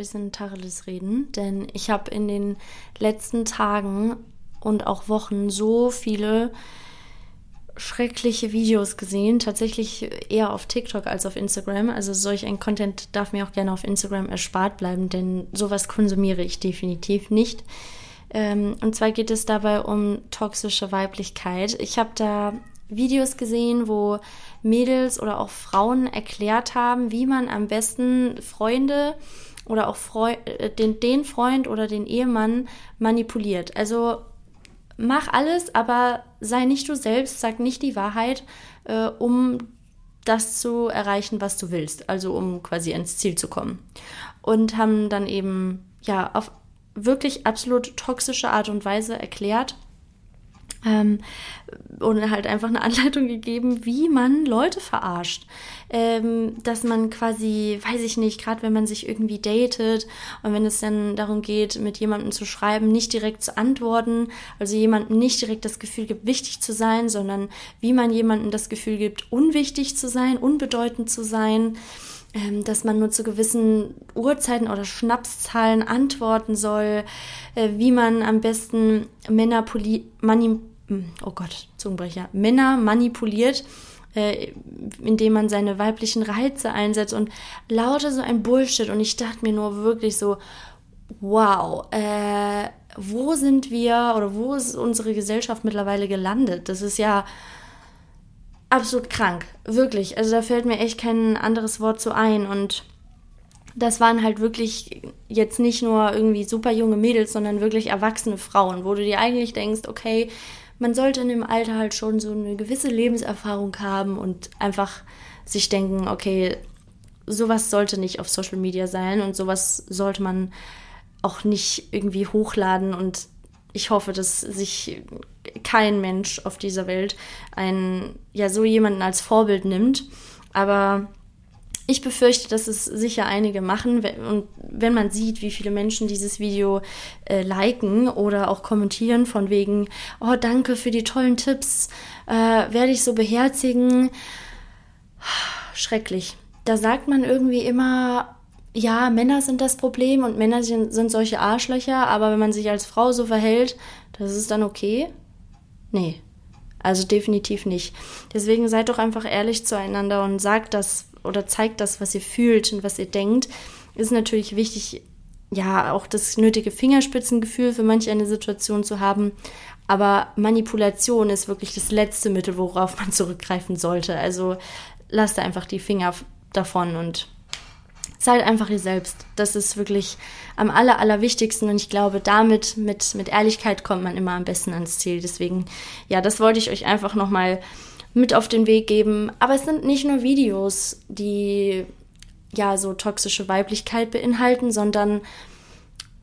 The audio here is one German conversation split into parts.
bisschen Tacheles reden, denn ich habe in den letzten Tagen und auch Wochen so viele schreckliche Videos gesehen, tatsächlich eher auf TikTok als auf Instagram. Also solch ein Content darf mir auch gerne auf Instagram erspart bleiben, denn sowas konsumiere ich definitiv nicht. Ähm, und zwar geht es dabei um toxische Weiblichkeit. Ich habe da Videos gesehen, wo Mädels oder auch Frauen erklärt haben, wie man am besten Freunde oder auch Freu äh, den, den Freund oder den Ehemann manipuliert. Also mach alles, aber sei nicht du selbst, sag nicht die Wahrheit, äh, um das zu erreichen, was du willst, also um quasi ins Ziel zu kommen. Und haben dann eben ja auf wirklich absolut toxische Art und Weise erklärt, ähm, und halt einfach eine Anleitung gegeben, wie man Leute verarscht. Ähm, dass man quasi, weiß ich nicht, gerade wenn man sich irgendwie datet und wenn es dann darum geht, mit jemandem zu schreiben, nicht direkt zu antworten, also jemandem nicht direkt das Gefühl gibt, wichtig zu sein, sondern wie man jemandem das Gefühl gibt, unwichtig zu sein, unbedeutend zu sein ähm, dass man nur zu gewissen Uhrzeiten oder Schnapszahlen antworten soll, äh, wie man am besten Männer mani hm, oh Gott, Zungenbrecher, Männer manipuliert, äh, indem man seine weiblichen Reize einsetzt und lauter so ein Bullshit. Und ich dachte mir nur wirklich so, wow, äh, wo sind wir oder wo ist unsere Gesellschaft mittlerweile gelandet? Das ist ja absolut krank, wirklich. Also da fällt mir echt kein anderes Wort zu ein und das waren halt wirklich jetzt nicht nur irgendwie super junge Mädels, sondern wirklich erwachsene Frauen, wo du dir eigentlich denkst, okay, man sollte in dem Alter halt schon so eine gewisse Lebenserfahrung haben und einfach sich denken, okay, sowas sollte nicht auf Social Media sein und sowas sollte man auch nicht irgendwie hochladen und ich hoffe, dass sich kein Mensch auf dieser Welt einen, ja, so jemanden als Vorbild nimmt. Aber ich befürchte, dass es sicher einige machen. Und wenn man sieht, wie viele Menschen dieses Video äh, liken oder auch kommentieren von wegen, oh, danke für die tollen Tipps, äh, werde ich so beherzigen. Schrecklich. Da sagt man irgendwie immer, ja, Männer sind das Problem und Männer sind, sind solche Arschlöcher, aber wenn man sich als Frau so verhält, das ist dann okay? Nee. Also definitiv nicht. Deswegen seid doch einfach ehrlich zueinander und sagt das, oder zeigt das, was ihr fühlt und was ihr denkt, ist natürlich wichtig, ja, auch das nötige Fingerspitzengefühl für manch eine Situation zu haben. Aber Manipulation ist wirklich das letzte Mittel, worauf man zurückgreifen sollte. Also lasst einfach die Finger davon und seid einfach ihr selbst. Das ist wirklich am aller, allerwichtigsten und ich glaube, damit, mit, mit Ehrlichkeit kommt man immer am besten ans Ziel. Deswegen, ja, das wollte ich euch einfach nochmal mit auf den Weg geben. Aber es sind nicht nur Videos, die ja so toxische Weiblichkeit beinhalten, sondern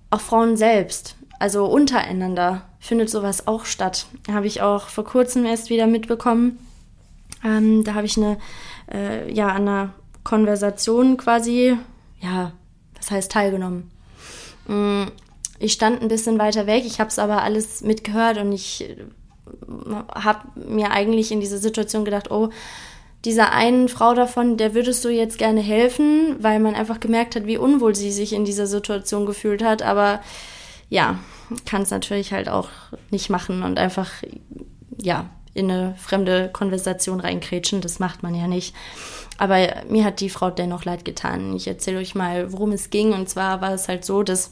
auch Frauen selbst, also untereinander findet sowas auch statt. Habe ich auch vor kurzem erst wieder mitbekommen. Ähm, da habe ich eine, äh, ja, an einer Konversation quasi, ja, was heißt teilgenommen. Mm, ich stand ein bisschen weiter weg, ich habe es aber alles mitgehört und ich habe mir eigentlich in dieser Situation gedacht, oh, dieser einen Frau davon, der würdest du jetzt gerne helfen, weil man einfach gemerkt hat, wie unwohl sie sich in dieser Situation gefühlt hat. Aber ja, kann es natürlich halt auch nicht machen und einfach, ja, in eine fremde Konversation reinkrätschen. Das macht man ja nicht. Aber mir hat die Frau dennoch leid getan. Ich erzähle euch mal, worum es ging. Und zwar war es halt so, dass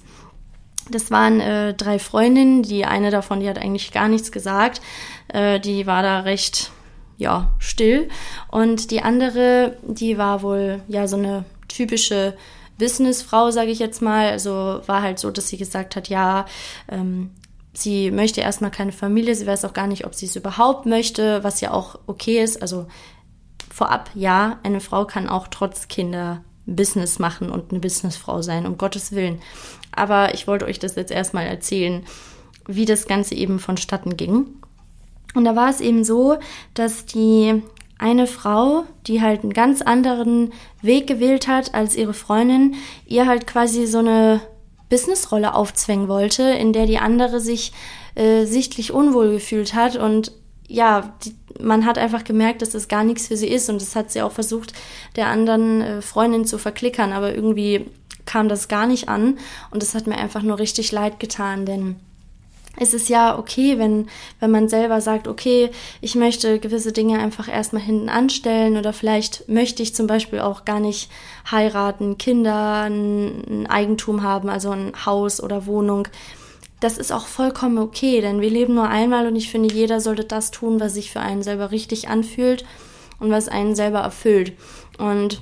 das waren äh, drei Freundinnen. Die eine davon, die hat eigentlich gar nichts gesagt. Äh, die war da recht, ja, still. Und die andere, die war wohl, ja, so eine typische Businessfrau, sage ich jetzt mal. Also war halt so, dass sie gesagt hat, ja, ähm, sie möchte erstmal keine Familie, sie weiß auch gar nicht, ob sie es überhaupt möchte, was ja auch okay ist. Also vorab, ja, eine Frau kann auch trotz Kinder Business machen und eine Businessfrau sein, um Gottes Willen. Aber ich wollte euch das jetzt erstmal erzählen, wie das Ganze eben vonstatten ging. Und da war es eben so, dass die eine Frau, die halt einen ganz anderen Weg gewählt hat als ihre Freundin, ihr halt quasi so eine Businessrolle aufzwängen wollte, in der die andere sich äh, sichtlich unwohl gefühlt hat und ja, die, man hat einfach gemerkt, dass das gar nichts für sie ist und das hat sie auch versucht, der anderen äh, Freundin zu verklickern, aber irgendwie kam das gar nicht an und es hat mir einfach nur richtig leid getan, denn es ist ja okay, wenn, wenn man selber sagt, okay, ich möchte gewisse Dinge einfach erstmal hinten anstellen oder vielleicht möchte ich zum Beispiel auch gar nicht heiraten, Kinder, ein Eigentum haben, also ein Haus oder Wohnung. Das ist auch vollkommen okay, denn wir leben nur einmal und ich finde, jeder sollte das tun, was sich für einen selber richtig anfühlt und was einen selber erfüllt. Und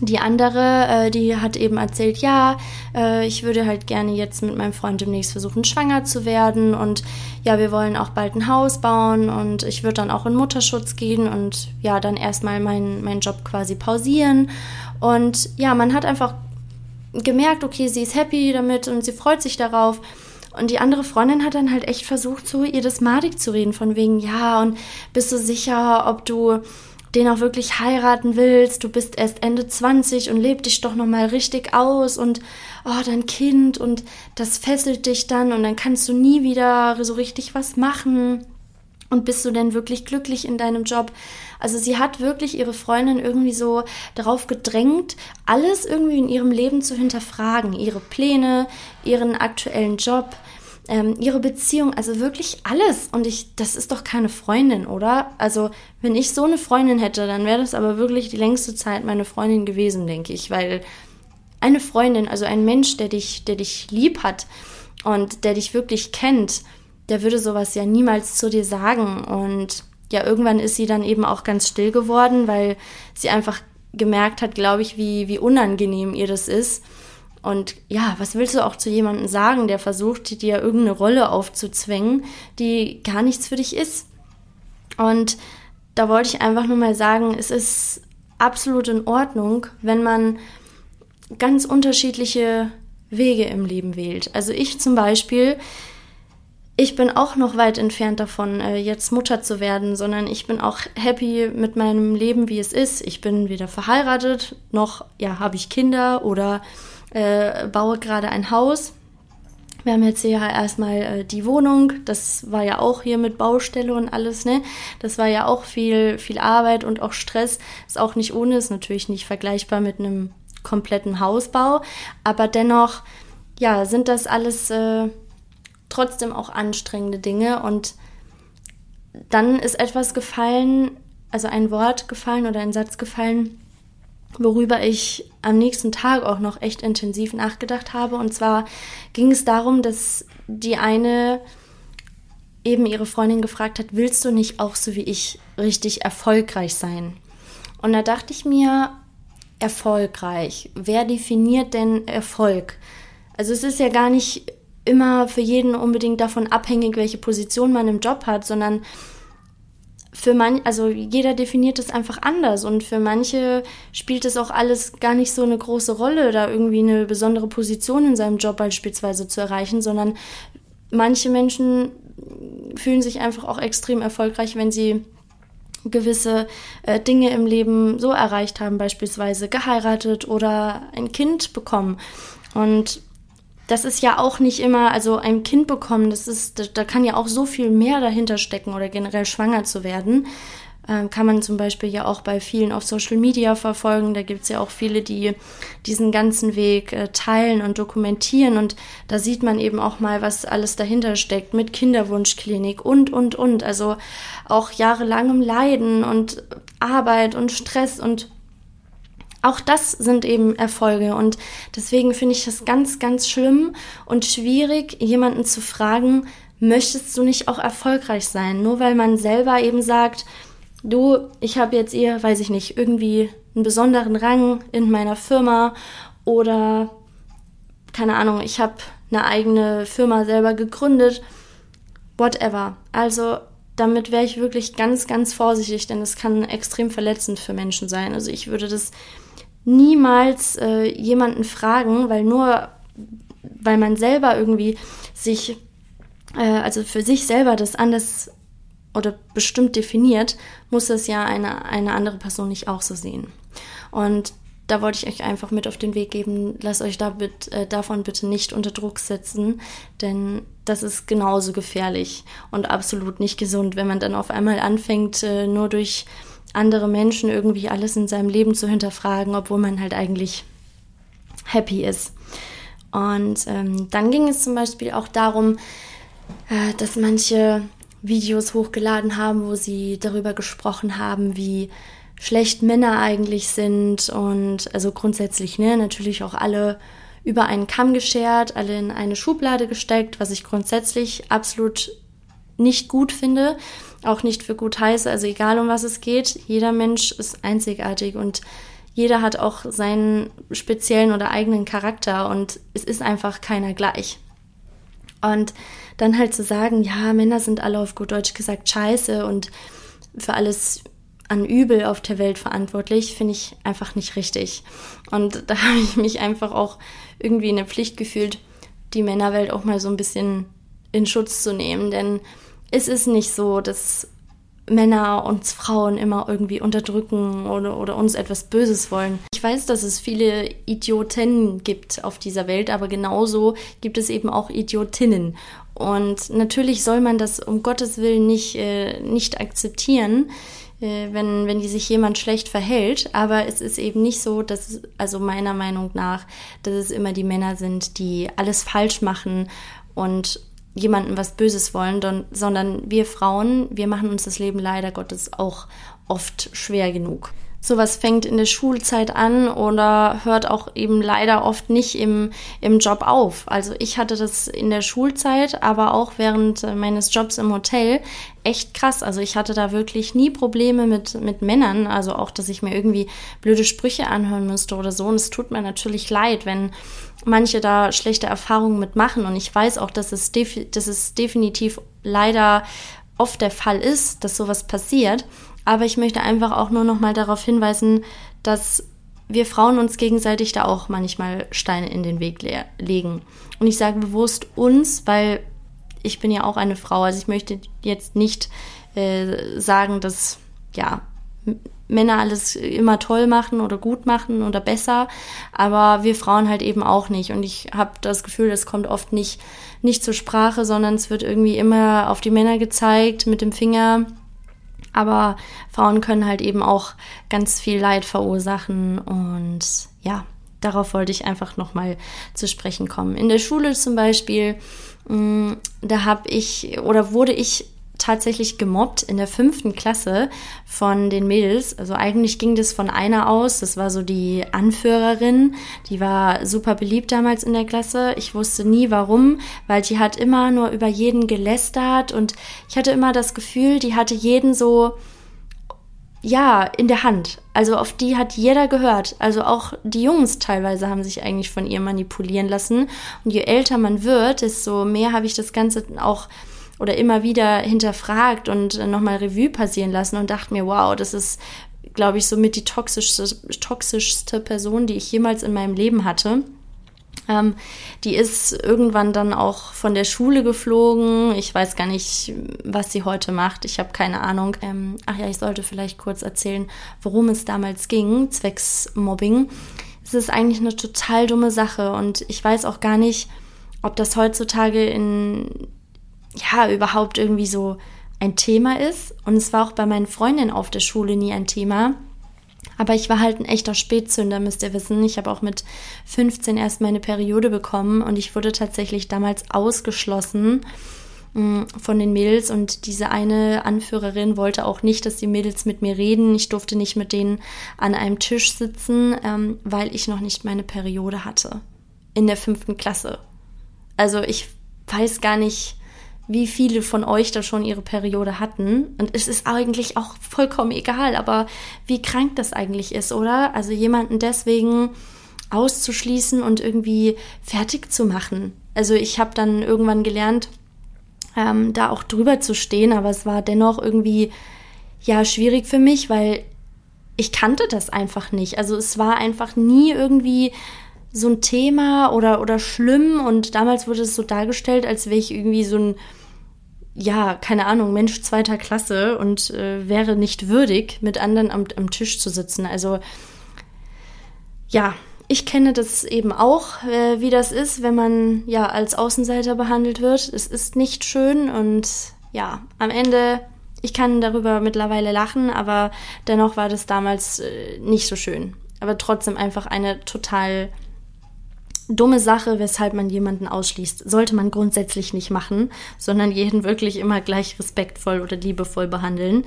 die andere, äh, die hat eben erzählt, ja, äh, ich würde halt gerne jetzt mit meinem Freund demnächst versuchen, schwanger zu werden und ja, wir wollen auch bald ein Haus bauen und ich würde dann auch in Mutterschutz gehen und ja, dann erstmal meinen mein Job quasi pausieren. Und ja, man hat einfach gemerkt, okay, sie ist happy damit und sie freut sich darauf. Und die andere Freundin hat dann halt echt versucht, so ihr das madig zu reden, von wegen, ja, und bist du sicher, ob du den auch wirklich heiraten willst, du bist erst Ende 20 und leb dich doch nochmal richtig aus und oh, dein Kind und das fesselt dich dann und dann kannst du nie wieder so richtig was machen. Und bist du denn wirklich glücklich in deinem Job? Also sie hat wirklich ihre Freundin irgendwie so darauf gedrängt, alles irgendwie in ihrem Leben zu hinterfragen. Ihre Pläne, ihren aktuellen Job, ähm, ihre Beziehung, also wirklich alles. Und ich, das ist doch keine Freundin, oder? Also, wenn ich so eine Freundin hätte, dann wäre das aber wirklich die längste Zeit meine Freundin gewesen, denke ich. Weil eine Freundin, also ein Mensch, der dich, der dich lieb hat und der dich wirklich kennt, der würde sowas ja niemals zu dir sagen. Und ja, irgendwann ist sie dann eben auch ganz still geworden, weil sie einfach gemerkt hat, glaube ich, wie, wie unangenehm ihr das ist. Und ja, was willst du auch zu jemandem sagen, der versucht, dir irgendeine Rolle aufzuzwängen, die gar nichts für dich ist? Und da wollte ich einfach nur mal sagen, es ist absolut in Ordnung, wenn man ganz unterschiedliche Wege im Leben wählt. Also ich zum Beispiel, ich bin auch noch weit entfernt davon, äh, jetzt Mutter zu werden, sondern ich bin auch happy mit meinem Leben, wie es ist. Ich bin weder verheiratet, noch ja, habe ich Kinder oder äh, baue gerade ein Haus. Wir haben jetzt hier erstmal äh, die Wohnung. Das war ja auch hier mit Baustelle und alles, ne? Das war ja auch viel, viel Arbeit und auch Stress. Ist auch nicht ohne, ist natürlich nicht vergleichbar mit einem kompletten Hausbau. Aber dennoch, ja, sind das alles äh, trotzdem auch anstrengende Dinge. Und dann ist etwas gefallen, also ein Wort gefallen oder ein Satz gefallen, worüber ich am nächsten Tag auch noch echt intensiv nachgedacht habe. Und zwar ging es darum, dass die eine eben ihre Freundin gefragt hat, willst du nicht auch so wie ich richtig erfolgreich sein? Und da dachte ich mir, erfolgreich, wer definiert denn Erfolg? Also es ist ja gar nicht immer für jeden unbedingt davon abhängig, welche Position man im Job hat, sondern für man, also jeder definiert es einfach anders und für manche spielt es auch alles gar nicht so eine große Rolle, da irgendwie eine besondere Position in seinem Job beispielsweise zu erreichen, sondern manche Menschen fühlen sich einfach auch extrem erfolgreich, wenn sie gewisse äh, Dinge im Leben so erreicht haben, beispielsweise geheiratet oder ein Kind bekommen. Und das ist ja auch nicht immer, also ein Kind bekommen, das ist, da, da kann ja auch so viel mehr dahinter stecken oder generell schwanger zu werden. Ähm, kann man zum Beispiel ja auch bei vielen auf Social Media verfolgen. Da gibt's ja auch viele, die diesen ganzen Weg äh, teilen und dokumentieren. Und da sieht man eben auch mal, was alles dahinter steckt mit Kinderwunschklinik und, und, und. Also auch jahrelangem Leiden und Arbeit und Stress und auch das sind eben Erfolge und deswegen finde ich es ganz, ganz schlimm und schwierig, jemanden zu fragen, möchtest du nicht auch erfolgreich sein? Nur weil man selber eben sagt, du, ich habe jetzt ihr, weiß ich nicht, irgendwie einen besonderen Rang in meiner Firma oder keine Ahnung, ich habe eine eigene Firma selber gegründet, whatever. Also damit wäre ich wirklich ganz, ganz vorsichtig, denn es kann extrem verletzend für Menschen sein. Also ich würde das niemals äh, jemanden fragen, weil nur weil man selber irgendwie sich, äh, also für sich selber das anders oder bestimmt definiert, muss es ja eine, eine andere Person nicht auch so sehen. Und da wollte ich euch einfach mit auf den Weg geben, lasst euch damit, äh, davon bitte nicht unter Druck setzen, denn das ist genauso gefährlich und absolut nicht gesund, wenn man dann auf einmal anfängt, äh, nur durch andere Menschen irgendwie alles in seinem Leben zu hinterfragen, obwohl man halt eigentlich happy ist. Und ähm, dann ging es zum Beispiel auch darum, äh, dass manche Videos hochgeladen haben, wo sie darüber gesprochen haben, wie schlecht Männer eigentlich sind und also grundsätzlich, ne, natürlich auch alle über einen Kamm geschert, alle in eine Schublade gesteckt, was ich grundsätzlich absolut nicht gut finde, auch nicht für gut heiße, also egal um was es geht, jeder Mensch ist einzigartig und jeder hat auch seinen speziellen oder eigenen Charakter und es ist einfach keiner gleich. Und dann halt zu sagen, ja, Männer sind alle auf gut Deutsch gesagt scheiße und für alles an Übel auf der Welt verantwortlich, finde ich einfach nicht richtig. Und da habe ich mich einfach auch irgendwie in der Pflicht gefühlt, die Männerwelt auch mal so ein bisschen in Schutz zu nehmen. Denn es ist nicht so, dass Männer uns Frauen immer irgendwie unterdrücken oder, oder uns etwas Böses wollen. Ich weiß, dass es viele Idioten gibt auf dieser Welt, aber genauso gibt es eben auch Idiotinnen. Und natürlich soll man das um Gottes Willen nicht, äh, nicht akzeptieren äh, wenn, wenn die sich jemand schlecht verhält. Aber es ist eben nicht so, dass, also meiner Meinung nach, dass es immer die Männer sind, die alles falsch machen und jemandem was Böses wollen, sondern wir Frauen, wir machen uns das Leben leider Gottes auch oft schwer genug. Sowas fängt in der Schulzeit an oder hört auch eben leider oft nicht im, im Job auf. Also ich hatte das in der Schulzeit, aber auch während meines Jobs im Hotel echt krass. Also ich hatte da wirklich nie Probleme mit, mit Männern. Also auch, dass ich mir irgendwie blöde Sprüche anhören müsste oder so. Und es tut mir natürlich leid, wenn manche da schlechte Erfahrungen mitmachen. Und ich weiß auch, dass es, dass es definitiv leider oft der Fall ist, dass sowas passiert. Aber ich möchte einfach auch nur noch mal darauf hinweisen, dass wir Frauen uns gegenseitig da auch manchmal Steine in den Weg le legen. Und ich sage bewusst uns, weil ich bin ja auch eine Frau. Also ich möchte jetzt nicht äh, sagen, dass ja Männer alles immer toll machen oder gut machen oder besser, aber wir Frauen halt eben auch nicht. Und ich habe das Gefühl, das kommt oft nicht nicht zur Sprache, sondern es wird irgendwie immer auf die Männer gezeigt mit dem Finger aber Frauen können halt eben auch ganz viel Leid verursachen und ja, darauf wollte ich einfach nochmal zu sprechen kommen. In der Schule zum Beispiel, mm, da habe ich oder wurde ich tatsächlich gemobbt in der fünften Klasse von den Mädels. Also eigentlich ging das von einer aus. Das war so die Anführerin. Die war super beliebt damals in der Klasse. Ich wusste nie warum, weil die hat immer nur über jeden gelästert und ich hatte immer das Gefühl, die hatte jeden so ja, in der Hand. Also auf die hat jeder gehört. Also auch die Jungs teilweise haben sich eigentlich von ihr manipulieren lassen. Und je älter man wird, desto mehr habe ich das Ganze auch oder immer wieder hinterfragt und nochmal Revue passieren lassen und dachte mir, wow, das ist, glaube ich, somit die toxischste, toxischste Person, die ich jemals in meinem Leben hatte. Ähm, die ist irgendwann dann auch von der Schule geflogen. Ich weiß gar nicht, was sie heute macht. Ich habe keine Ahnung. Ähm, ach ja, ich sollte vielleicht kurz erzählen, worum es damals ging, zwecks Mobbing. Es ist eigentlich eine total dumme Sache und ich weiß auch gar nicht, ob das heutzutage in ja, überhaupt irgendwie so ein Thema ist. Und es war auch bei meinen Freundinnen auf der Schule nie ein Thema. Aber ich war halt ein echter Spätzünder, müsst ihr wissen. Ich habe auch mit 15 erst meine Periode bekommen und ich wurde tatsächlich damals ausgeschlossen mm, von den Mädels und diese eine Anführerin wollte auch nicht, dass die Mädels mit mir reden. Ich durfte nicht mit denen an einem Tisch sitzen, ähm, weil ich noch nicht meine Periode hatte. In der fünften Klasse. Also ich weiß gar nicht, wie viele von euch da schon ihre Periode hatten. Und es ist eigentlich auch vollkommen egal, aber wie krank das eigentlich ist, oder? Also jemanden deswegen auszuschließen und irgendwie fertig zu machen. Also ich habe dann irgendwann gelernt, ähm, da auch drüber zu stehen, aber es war dennoch irgendwie ja schwierig für mich, weil ich kannte das einfach nicht. Also es war einfach nie irgendwie so ein Thema oder, oder schlimm und damals wurde es so dargestellt, als wäre ich irgendwie so ein ja, keine Ahnung, Mensch zweiter Klasse und äh, wäre nicht würdig, mit anderen am, am Tisch zu sitzen. Also ja, ich kenne das eben auch, äh, wie das ist, wenn man ja als Außenseiter behandelt wird. Es ist nicht schön und ja, am Ende, ich kann darüber mittlerweile lachen, aber dennoch war das damals äh, nicht so schön. Aber trotzdem einfach eine total dumme Sache, weshalb man jemanden ausschließt. Sollte man grundsätzlich nicht machen, sondern jeden wirklich immer gleich respektvoll oder liebevoll behandeln.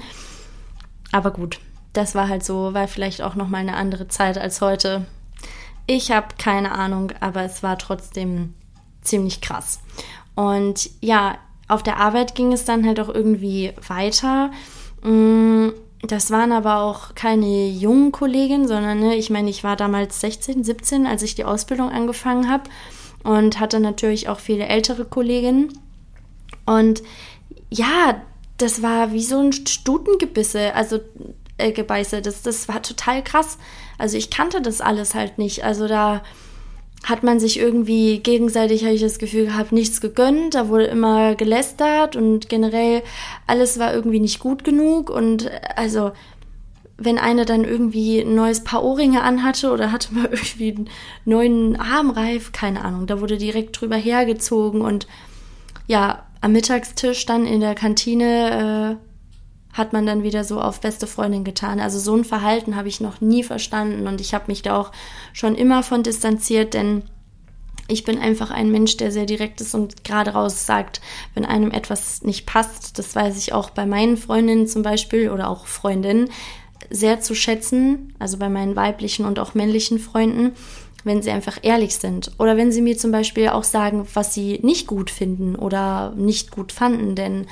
Aber gut, das war halt so, war vielleicht auch noch mal eine andere Zeit als heute. Ich habe keine Ahnung, aber es war trotzdem ziemlich krass. Und ja, auf der Arbeit ging es dann halt auch irgendwie weiter. Mm, das waren aber auch keine jungen Kolleginnen, sondern ne, ich meine, ich war damals 16, 17, als ich die Ausbildung angefangen habe und hatte natürlich auch viele ältere Kolleginnen. Und ja, das war wie so ein Stutengebisse, also äh, Gebeiße. Das, das war total krass. Also ich kannte das alles halt nicht. Also da hat man sich irgendwie gegenseitig, habe ich das Gefühl gehabt, nichts gegönnt. Da wurde immer gelästert und generell alles war irgendwie nicht gut genug. Und also, wenn eine dann irgendwie ein neues Paar Ohrringe anhatte oder hatte mal irgendwie einen neuen Armreif, keine Ahnung, da wurde direkt drüber hergezogen. Und ja, am Mittagstisch dann in der Kantine äh, hat man dann wieder so auf beste Freundin getan. Also so ein Verhalten habe ich noch nie verstanden und ich habe mich da auch schon immer von distanziert, denn ich bin einfach ein Mensch, der sehr direkt ist und gerade raus sagt, wenn einem etwas nicht passt. Das weiß ich auch bei meinen Freundinnen zum Beispiel oder auch Freundinnen sehr zu schätzen, also bei meinen weiblichen und auch männlichen Freunden, wenn sie einfach ehrlich sind. Oder wenn sie mir zum Beispiel auch sagen, was sie nicht gut finden oder nicht gut fanden, denn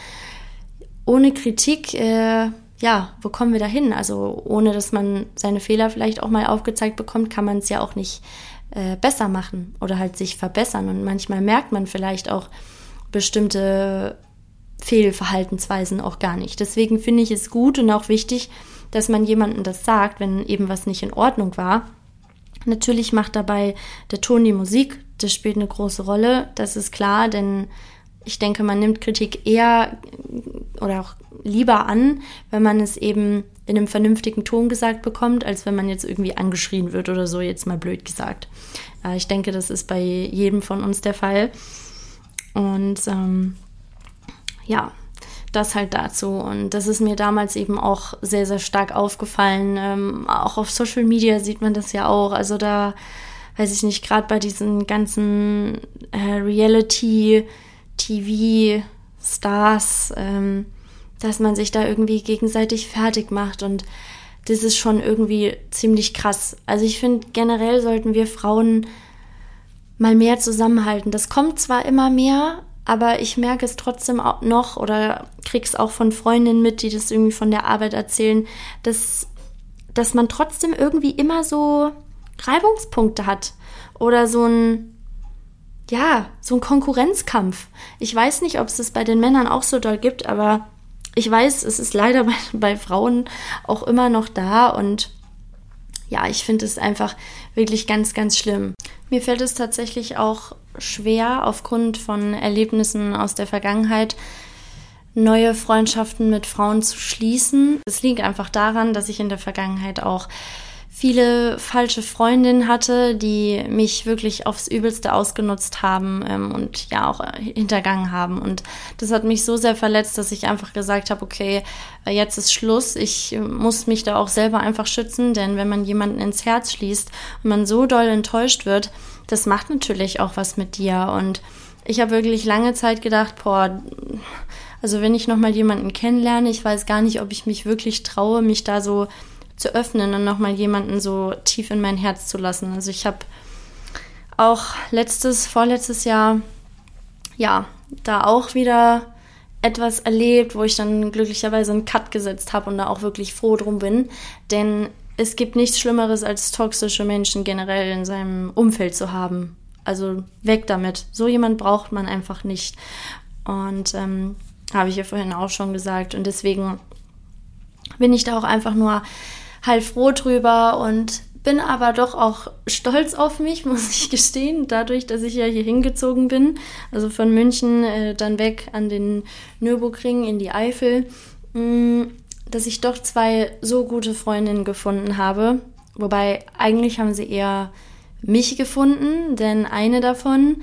ohne Kritik, äh, ja, wo kommen wir da hin? Also ohne, dass man seine Fehler vielleicht auch mal aufgezeigt bekommt, kann man es ja auch nicht äh, besser machen oder halt sich verbessern. Und manchmal merkt man vielleicht auch bestimmte Fehlverhaltensweisen auch gar nicht. Deswegen finde ich es gut und auch wichtig, dass man jemandem das sagt, wenn eben was nicht in Ordnung war. Natürlich macht dabei der Ton die Musik, das spielt eine große Rolle, das ist klar, denn ich denke, man nimmt Kritik eher oder auch lieber an, wenn man es eben in einem vernünftigen Ton gesagt bekommt, als wenn man jetzt irgendwie angeschrien wird oder so, jetzt mal blöd gesagt. Äh, ich denke, das ist bei jedem von uns der Fall. Und ähm, ja, das halt dazu. Und das ist mir damals eben auch sehr, sehr stark aufgefallen. Ähm, auch auf Social Media sieht man das ja auch. Also da, weiß ich nicht, gerade bei diesen ganzen äh, Reality- TV-Stars, ähm, dass man sich da irgendwie gegenseitig fertig macht und das ist schon irgendwie ziemlich krass. Also ich finde generell sollten wir Frauen mal mehr zusammenhalten. Das kommt zwar immer mehr, aber ich merke es trotzdem auch noch oder krieg's auch von Freundinnen mit, die das irgendwie von der Arbeit erzählen, dass, dass man trotzdem irgendwie immer so Reibungspunkte hat oder so ein ja, so ein Konkurrenzkampf. Ich weiß nicht, ob es das bei den Männern auch so doll gibt, aber ich weiß, es ist leider bei, bei Frauen auch immer noch da und ja, ich finde es einfach wirklich ganz, ganz schlimm. Mir fällt es tatsächlich auch schwer, aufgrund von Erlebnissen aus der Vergangenheit neue Freundschaften mit Frauen zu schließen. Es liegt einfach daran, dass ich in der Vergangenheit auch viele falsche Freundinnen hatte, die mich wirklich aufs Übelste ausgenutzt haben ähm, und ja auch äh, hintergangen haben. Und das hat mich so sehr verletzt, dass ich einfach gesagt habe, okay, äh, jetzt ist Schluss. Ich äh, muss mich da auch selber einfach schützen, denn wenn man jemanden ins Herz schließt und man so doll enttäuscht wird, das macht natürlich auch was mit dir. Und ich habe wirklich lange Zeit gedacht, boah, also wenn ich nochmal jemanden kennenlerne, ich weiß gar nicht, ob ich mich wirklich traue, mich da so zu öffnen und nochmal jemanden so tief in mein Herz zu lassen. Also ich habe auch letztes, vorletztes Jahr, ja, da auch wieder etwas erlebt, wo ich dann glücklicherweise einen Cut gesetzt habe und da auch wirklich froh drum bin. Denn es gibt nichts Schlimmeres, als toxische Menschen generell in seinem Umfeld zu haben. Also weg damit. So jemand braucht man einfach nicht. Und ähm, habe ich ja vorhin auch schon gesagt. Und deswegen bin ich da auch einfach nur halt froh drüber und bin aber doch auch stolz auf mich, muss ich gestehen, dadurch, dass ich ja hier hingezogen bin, also von München äh, dann weg an den Nürburgring in die Eifel, mh, mm, dass ich doch zwei so gute Freundinnen gefunden habe. Wobei eigentlich haben sie eher mich gefunden, denn eine davon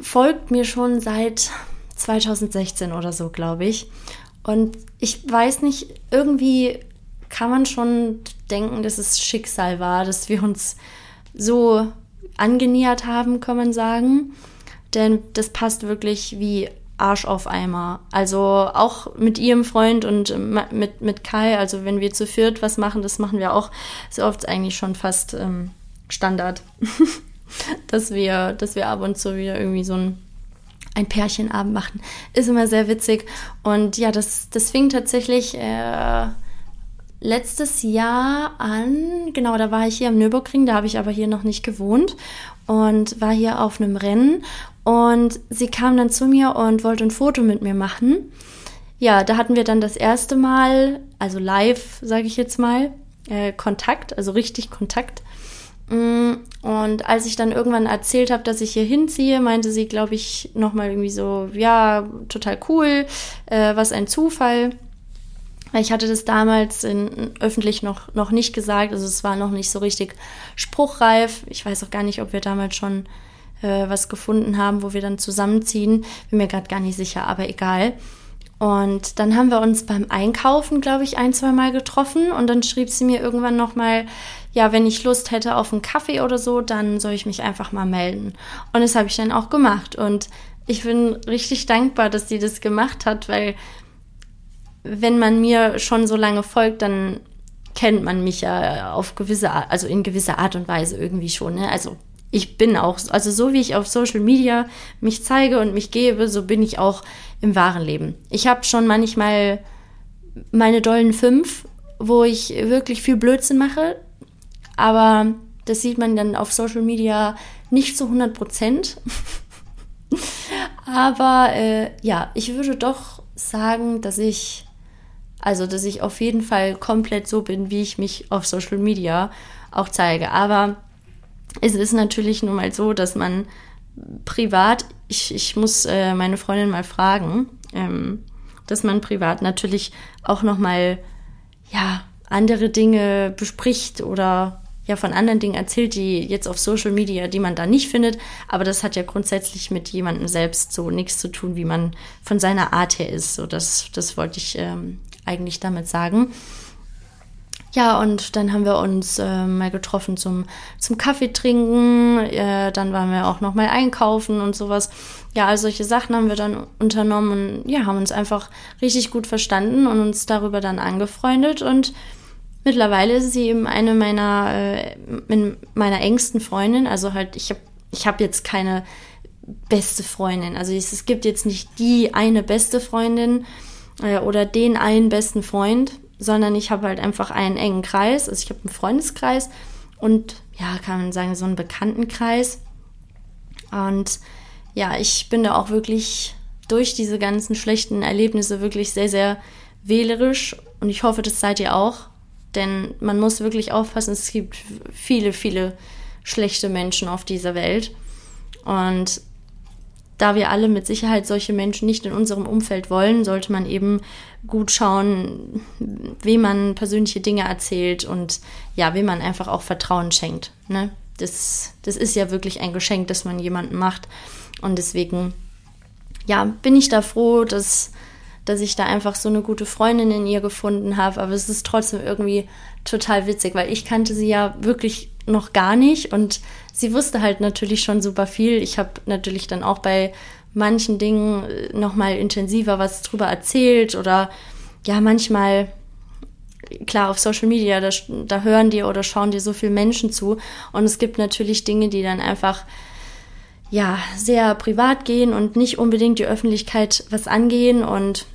folgt mir schon seit 2016 oder so, glaube ich. Und ich weiß nicht, irgendwie kann man schon denken, dass es Schicksal war, dass wir uns so angenähert haben, kann man sagen. Denn das passt wirklich wie Arsch auf Eimer. Also auch mit ihrem Freund und mit, mit Kai, also wenn wir zu viert was machen, das machen wir auch sehr oft eigentlich schon fast ähm, Standard. dass wir, dass wir ab und zu wieder irgendwie so ein, ein Pärchenabend machen. Ist immer sehr witzig. Und ja, das, das fing tatsächlich äh, letztes Jahr an. Genau, da war ich hier am Nürburgring, da habe ich aber hier noch nicht gewohnt und war hier auf einem Rennen und sie kam dann zu mir und wollte ein Foto mit mir machen. Ja, da hatten wir dann das erste Mal, also live, sage ich jetzt mal, äh, Kontakt, also richtig Kontakt. Mm, und als ich dann irgendwann erzählt habe, dass ich hier hinziehe, meinte sie, glaube ich, nochmal irgendwie so, ja, total cool, äh, was ein Zufall. Ich hatte das damals in, öffentlich noch, noch nicht gesagt, also es war noch nicht so richtig spruchreif. Ich weiß auch gar nicht, ob wir damals schon äh, was gefunden haben, wo wir dann zusammenziehen. Bin mir gerade gar nicht sicher, aber egal. Und dann haben wir uns beim Einkaufen, glaube ich, ein, zwei Mal getroffen und dann schrieb sie mir irgendwann nochmal, ja, wenn ich Lust hätte auf einen Kaffee oder so, dann soll ich mich einfach mal melden. Und das habe ich dann auch gemacht und ich bin richtig dankbar, dass sie das gemacht hat, weil wenn man mir schon so lange folgt, dann kennt man mich ja auf gewisse Art, also in gewisser Art und Weise irgendwie schon. Ne? Also ich bin auch, also so wie ich auf Social Media mich zeige und mich gebe, so bin ich auch im wahren Leben. Ich habe schon manchmal meine dollen fünf, wo ich wirklich viel Blödsinn mache, aber das sieht man dann auf Social Media nicht zu 100 Prozent. aber äh, ja, ich würde doch sagen, dass ich, also dass ich auf jeden Fall komplett so bin, wie ich mich auf Social Media auch zeige. Aber es ist natürlich nun mal so, dass man privat, ich, ich muss äh, meine Freundin mal fragen, ähm, dass man privat natürlich auch nochmal, ja, andere Dinge bespricht oder ja von anderen Dingen erzählt, die jetzt auf Social Media, die man da nicht findet. Aber das hat ja grundsätzlich mit jemandem selbst so nichts zu tun, wie man von seiner Art her ist. So, das, das wollte ich ähm, eigentlich damit sagen. Ja, und dann haben wir uns äh, mal getroffen zum, zum Kaffee trinken. Äh, dann waren wir auch noch mal einkaufen und sowas. Ja, all solche Sachen haben wir dann unternommen und ja, haben uns einfach richtig gut verstanden und uns darüber dann angefreundet. Und mittlerweile ist sie eben eine meiner, äh, meiner engsten Freundinnen. Also halt, ich habe ich hab jetzt keine beste Freundin. Also es, es gibt jetzt nicht die eine beste Freundin äh, oder den einen besten Freund sondern ich habe halt einfach einen engen Kreis. Also ich habe einen Freundeskreis und ja, kann man sagen, so einen Bekanntenkreis. Und ja, ich bin da auch wirklich durch diese ganzen schlechten Erlebnisse wirklich sehr, sehr wählerisch und ich hoffe, das seid ihr auch. Denn man muss wirklich aufpassen, es gibt viele, viele schlechte Menschen auf dieser Welt. Und da wir alle mit Sicherheit solche Menschen nicht in unserem Umfeld wollen, sollte man eben gut schauen, wem man persönliche Dinge erzählt und ja, wem man einfach auch Vertrauen schenkt. Ne? Das, das ist ja wirklich ein Geschenk, das man jemandem macht. Und deswegen, ja, bin ich da froh, dass, dass ich da einfach so eine gute Freundin in ihr gefunden habe. Aber es ist trotzdem irgendwie total witzig, weil ich kannte sie ja wirklich noch gar nicht und sie wusste halt natürlich schon super viel. Ich habe natürlich dann auch bei manchen Dingen äh, noch mal intensiver was drüber erzählt oder ja, manchmal klar, auf Social Media, da, da hören dir oder schauen dir so viele Menschen zu. Und es gibt natürlich Dinge, die dann einfach ja sehr privat gehen und nicht unbedingt die Öffentlichkeit was angehen. Und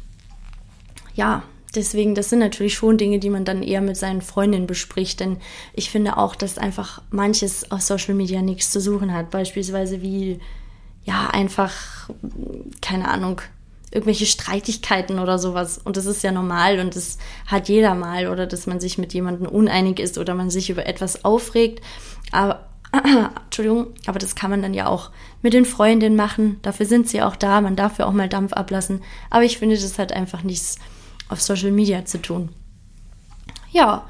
ja, deswegen, das sind natürlich schon Dinge, die man dann eher mit seinen Freundinnen bespricht. Denn ich finde auch, dass einfach manches auf Social Media nichts zu suchen hat. Beispielsweise wie, ja, einfach, keine Ahnung, irgendwelche Streitigkeiten oder sowas. Und das ist ja normal und das hat jeder mal. Oder dass man sich mit jemandem uneinig ist oder man sich über etwas aufregt. Aber, Entschuldigung, aber das kann man dann ja auch mit den Freundinnen machen. Dafür sind sie auch da. Man darf ja auch mal Dampf ablassen. Aber ich finde, das hat einfach nichts auf Social Media zu tun. Ja,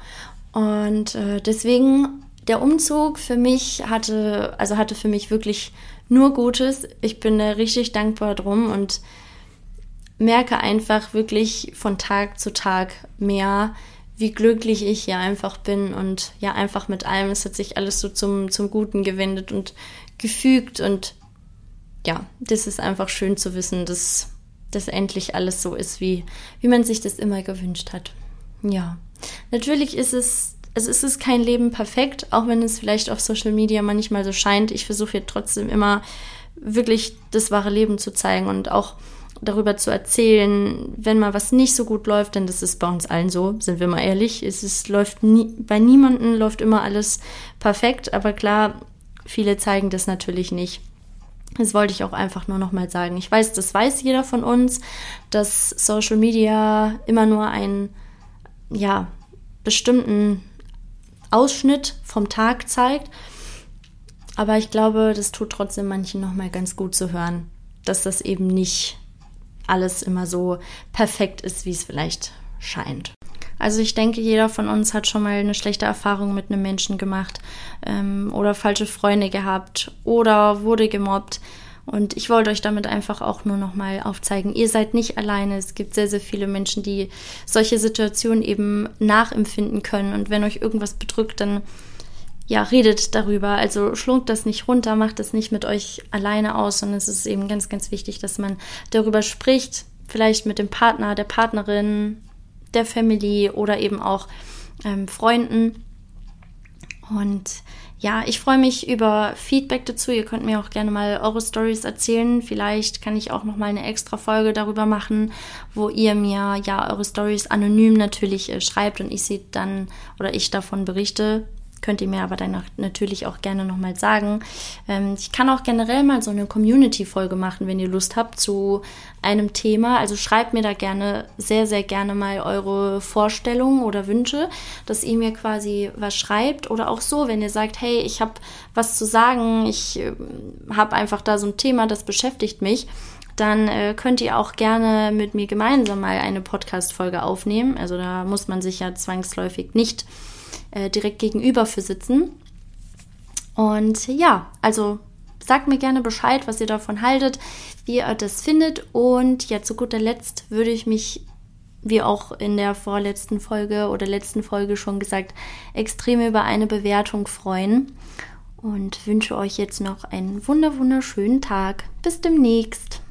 und äh, deswegen der Umzug für mich hatte, also hatte für mich wirklich nur Gutes. Ich bin da richtig dankbar drum und merke einfach wirklich von Tag zu Tag mehr, wie glücklich ich hier einfach bin und ja, einfach mit allem. Es hat sich alles so zum, zum Guten gewendet und gefügt und ja, das ist einfach schön zu wissen, dass das endlich alles so ist, wie, wie man sich das immer gewünscht hat. Ja, natürlich ist es, also ist es kein Leben perfekt, auch wenn es vielleicht auf Social Media manchmal so scheint. Ich versuche hier trotzdem immer wirklich das wahre Leben zu zeigen und auch darüber zu erzählen, wenn mal was nicht so gut läuft, denn das ist bei uns allen so, sind wir mal ehrlich. Es ist, läuft nie, bei niemandem läuft immer alles perfekt, aber klar, viele zeigen das natürlich nicht. Das wollte ich auch einfach nur nochmal sagen. Ich weiß, das weiß jeder von uns, dass Social Media immer nur einen, ja, bestimmten Ausschnitt vom Tag zeigt. Aber ich glaube, das tut trotzdem manchen nochmal ganz gut zu hören, dass das eben nicht alles immer so perfekt ist, wie es vielleicht scheint. Also ich denke, jeder von uns hat schon mal eine schlechte Erfahrung mit einem Menschen gemacht ähm, oder falsche Freunde gehabt oder wurde gemobbt. Und ich wollte euch damit einfach auch nur nochmal aufzeigen, ihr seid nicht alleine. Es gibt sehr, sehr viele Menschen, die solche Situationen eben nachempfinden können. Und wenn euch irgendwas bedrückt, dann ja, redet darüber. Also schlungt das nicht runter, macht das nicht mit euch alleine aus, sondern es ist eben ganz, ganz wichtig, dass man darüber spricht, vielleicht mit dem Partner, der Partnerin, der Family oder eben auch ähm, Freunden. Und ja, ich freue mich über Feedback dazu. Ihr könnt mir auch gerne mal eure Stories erzählen. Vielleicht kann ich auch noch mal eine extra Folge darüber machen, wo ihr mir ja eure Stories anonym natürlich äh, schreibt und ich sie dann oder ich davon berichte könnt ihr mir aber dann natürlich auch gerne nochmal sagen. Ähm, ich kann auch generell mal so eine Community-Folge machen, wenn ihr Lust habt, zu einem Thema. Also schreibt mir da gerne, sehr, sehr gerne mal eure Vorstellungen oder Wünsche, dass ihr mir quasi was schreibt. Oder auch so, wenn ihr sagt, hey, ich habe was zu sagen, ich äh, habe einfach da so ein Thema, das beschäftigt mich dann äh, könnt ihr auch gerne mit mir gemeinsam mal eine Podcast-Folge aufnehmen. Also da muss man sich ja zwangsläufig nicht äh, direkt gegenüber für sitzen. Und ja, also sagt mir gerne Bescheid, was ihr davon haltet, wie ihr das findet. Und ja, zu guter Letzt würde ich mich, wie auch in der vorletzten Folge oder letzten Folge schon gesagt, extrem über eine Bewertung freuen. Und wünsche euch jetzt noch einen wunder wunderschönen Tag. Bis demnächst.